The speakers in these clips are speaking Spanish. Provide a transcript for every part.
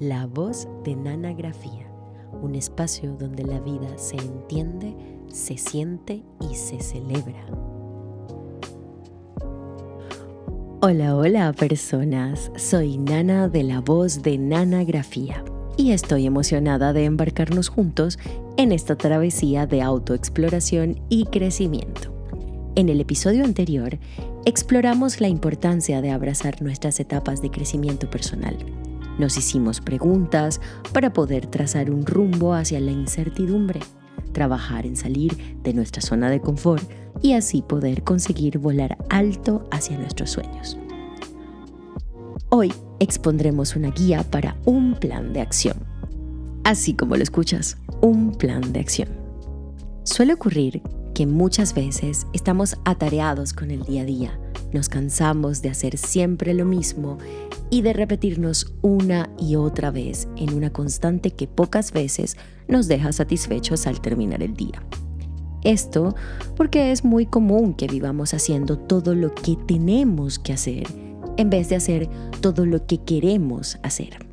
La voz de Nanagrafía, un espacio donde la vida se entiende, se siente y se celebra. Hola, hola personas, soy Nana de la voz de Nanagrafía y estoy emocionada de embarcarnos juntos en esta travesía de autoexploración y crecimiento. En el episodio anterior, exploramos la importancia de abrazar nuestras etapas de crecimiento personal. Nos hicimos preguntas para poder trazar un rumbo hacia la incertidumbre, trabajar en salir de nuestra zona de confort y así poder conseguir volar alto hacia nuestros sueños. Hoy expondremos una guía para un plan de acción. Así como lo escuchas, un plan de acción. Suele ocurrir que muchas veces estamos atareados con el día a día, nos cansamos de hacer siempre lo mismo y de repetirnos una y otra vez en una constante que pocas veces nos deja satisfechos al terminar el día. Esto porque es muy común que vivamos haciendo todo lo que tenemos que hacer en vez de hacer todo lo que queremos hacer.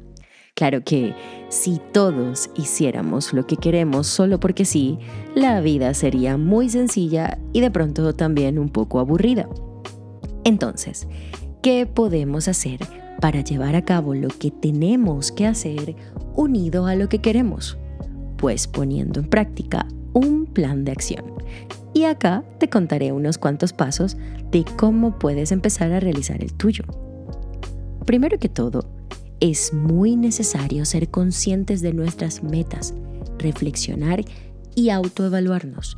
Claro que si todos hiciéramos lo que queremos solo porque sí, la vida sería muy sencilla y de pronto también un poco aburrida. Entonces, ¿qué podemos hacer para llevar a cabo lo que tenemos que hacer unido a lo que queremos? Pues poniendo en práctica un plan de acción. Y acá te contaré unos cuantos pasos de cómo puedes empezar a realizar el tuyo. Primero que todo, es muy necesario ser conscientes de nuestras metas, reflexionar y autoevaluarnos.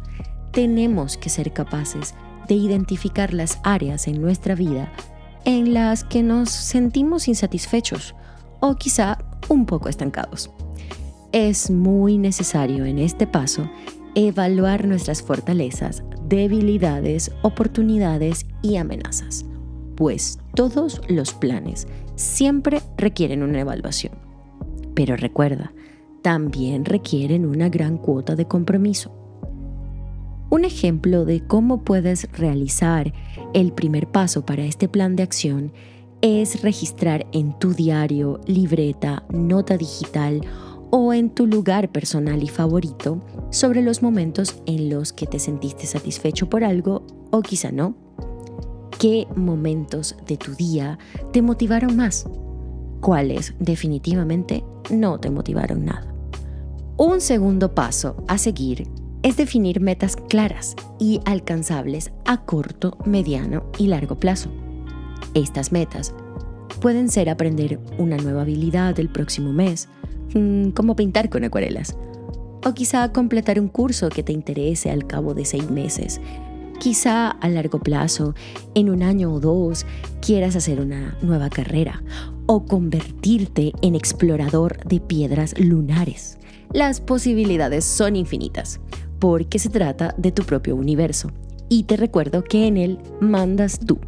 Tenemos que ser capaces de identificar las áreas en nuestra vida en las que nos sentimos insatisfechos o quizá un poco estancados. Es muy necesario en este paso evaluar nuestras fortalezas, debilidades, oportunidades y amenazas pues todos los planes siempre requieren una evaluación. Pero recuerda, también requieren una gran cuota de compromiso. Un ejemplo de cómo puedes realizar el primer paso para este plan de acción es registrar en tu diario, libreta, nota digital o en tu lugar personal y favorito sobre los momentos en los que te sentiste satisfecho por algo o quizá no ¿Qué momentos de tu día te motivaron más? ¿Cuáles definitivamente no te motivaron nada? Un segundo paso a seguir es definir metas claras y alcanzables a corto, mediano y largo plazo. Estas metas pueden ser aprender una nueva habilidad el próximo mes, mm, como pintar con acuarelas, o quizá completar un curso que te interese al cabo de seis meses, Quizá a largo plazo, en un año o dos, quieras hacer una nueva carrera o convertirte en explorador de piedras lunares. Las posibilidades son infinitas, porque se trata de tu propio universo. Y te recuerdo que en él mandas tú.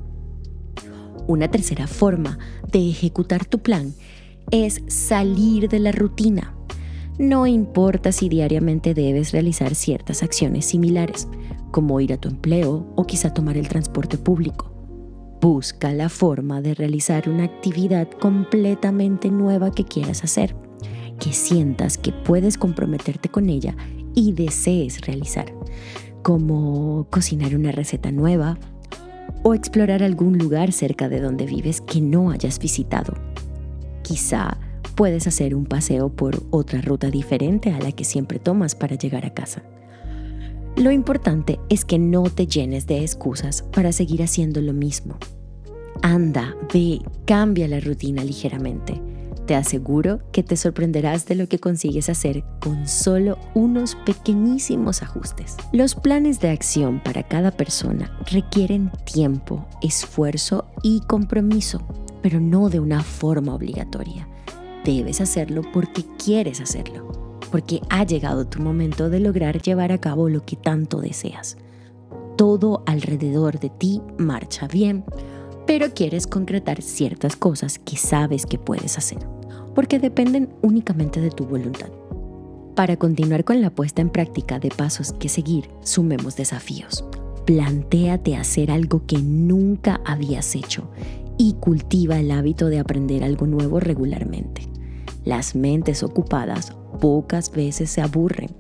Una tercera forma de ejecutar tu plan es salir de la rutina. No importa si diariamente debes realizar ciertas acciones similares, como ir a tu empleo o quizá tomar el transporte público. Busca la forma de realizar una actividad completamente nueva que quieras hacer, que sientas que puedes comprometerte con ella y desees realizar, como cocinar una receta nueva o explorar algún lugar cerca de donde vives que no hayas visitado. Quizá puedes hacer un paseo por otra ruta diferente a la que siempre tomas para llegar a casa. Lo importante es que no te llenes de excusas para seguir haciendo lo mismo. Anda, ve, cambia la rutina ligeramente. Te aseguro que te sorprenderás de lo que consigues hacer con solo unos pequeñísimos ajustes. Los planes de acción para cada persona requieren tiempo, esfuerzo y compromiso, pero no de una forma obligatoria. Debes hacerlo porque quieres hacerlo porque ha llegado tu momento de lograr llevar a cabo lo que tanto deseas. Todo alrededor de ti marcha bien, pero quieres concretar ciertas cosas que sabes que puedes hacer, porque dependen únicamente de tu voluntad. Para continuar con la puesta en práctica de pasos que seguir, sumemos desafíos. Plantéate hacer algo que nunca habías hecho y cultiva el hábito de aprender algo nuevo regularmente. Las mentes ocupadas pocas veces se aburren.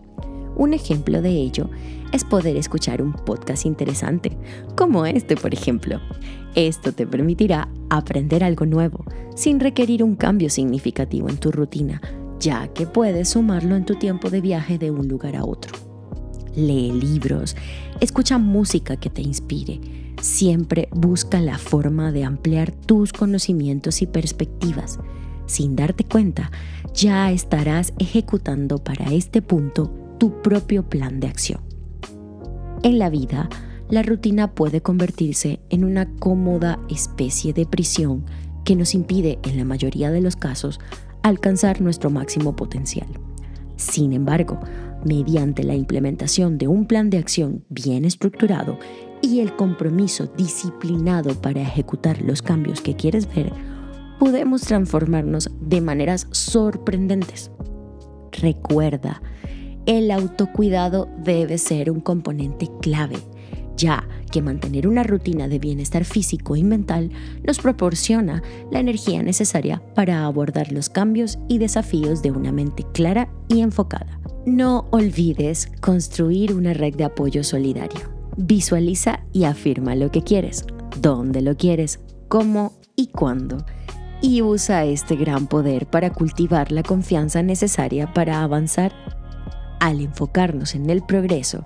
Un ejemplo de ello es poder escuchar un podcast interesante, como este por ejemplo. Esto te permitirá aprender algo nuevo, sin requerir un cambio significativo en tu rutina, ya que puedes sumarlo en tu tiempo de viaje de un lugar a otro. Lee libros, escucha música que te inspire, siempre busca la forma de ampliar tus conocimientos y perspectivas. Sin darte cuenta, ya estarás ejecutando para este punto tu propio plan de acción. En la vida, la rutina puede convertirse en una cómoda especie de prisión que nos impide, en la mayoría de los casos, alcanzar nuestro máximo potencial. Sin embargo, mediante la implementación de un plan de acción bien estructurado y el compromiso disciplinado para ejecutar los cambios que quieres ver, podemos transformarnos de maneras sorprendentes. Recuerda, el autocuidado debe ser un componente clave, ya que mantener una rutina de bienestar físico y mental nos proporciona la energía necesaria para abordar los cambios y desafíos de una mente clara y enfocada. No olvides construir una red de apoyo solidario. Visualiza y afirma lo que quieres, dónde lo quieres, cómo y cuándo. Y usa este gran poder para cultivar la confianza necesaria para avanzar al enfocarnos en el progreso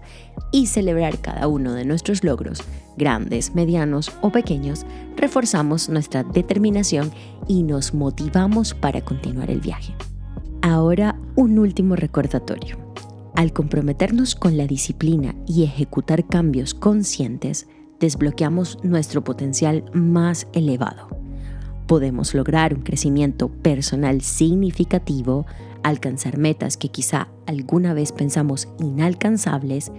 y celebrar cada uno de nuestros logros, grandes, medianos o pequeños, reforzamos nuestra determinación y nos motivamos para continuar el viaje. Ahora, un último recordatorio. Al comprometernos con la disciplina y ejecutar cambios conscientes, desbloqueamos nuestro potencial más elevado. Podemos lograr un crecimiento personal significativo alcanzar metas que quizá alguna vez pensamos inalcanzables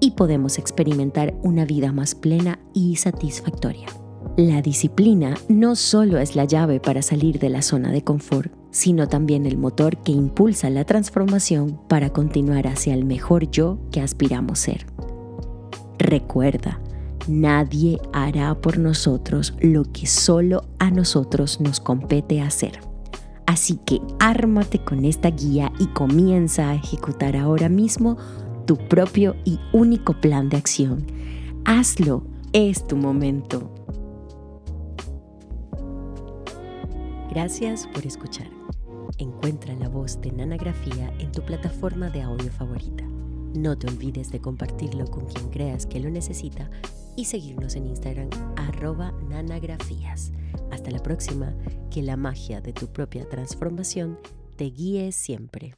y podemos experimentar una vida más plena y satisfactoria. La disciplina no solo es la llave para salir de la zona de confort, sino también el motor que impulsa la transformación para continuar hacia el mejor yo que aspiramos ser. Recuerda, nadie hará por nosotros lo que solo a nosotros nos compete hacer. Así que ármate con esta guía y comienza a ejecutar ahora mismo tu propio y único plan de acción. Hazlo, es tu momento. Gracias por escuchar. Encuentra la voz de Nanagrafía en tu plataforma de audio favorita. No te olvides de compartirlo con quien creas que lo necesita y seguirnos en Instagram arroba nanagrafías. Hasta la próxima, que la magia de tu propia transformación te guíe siempre.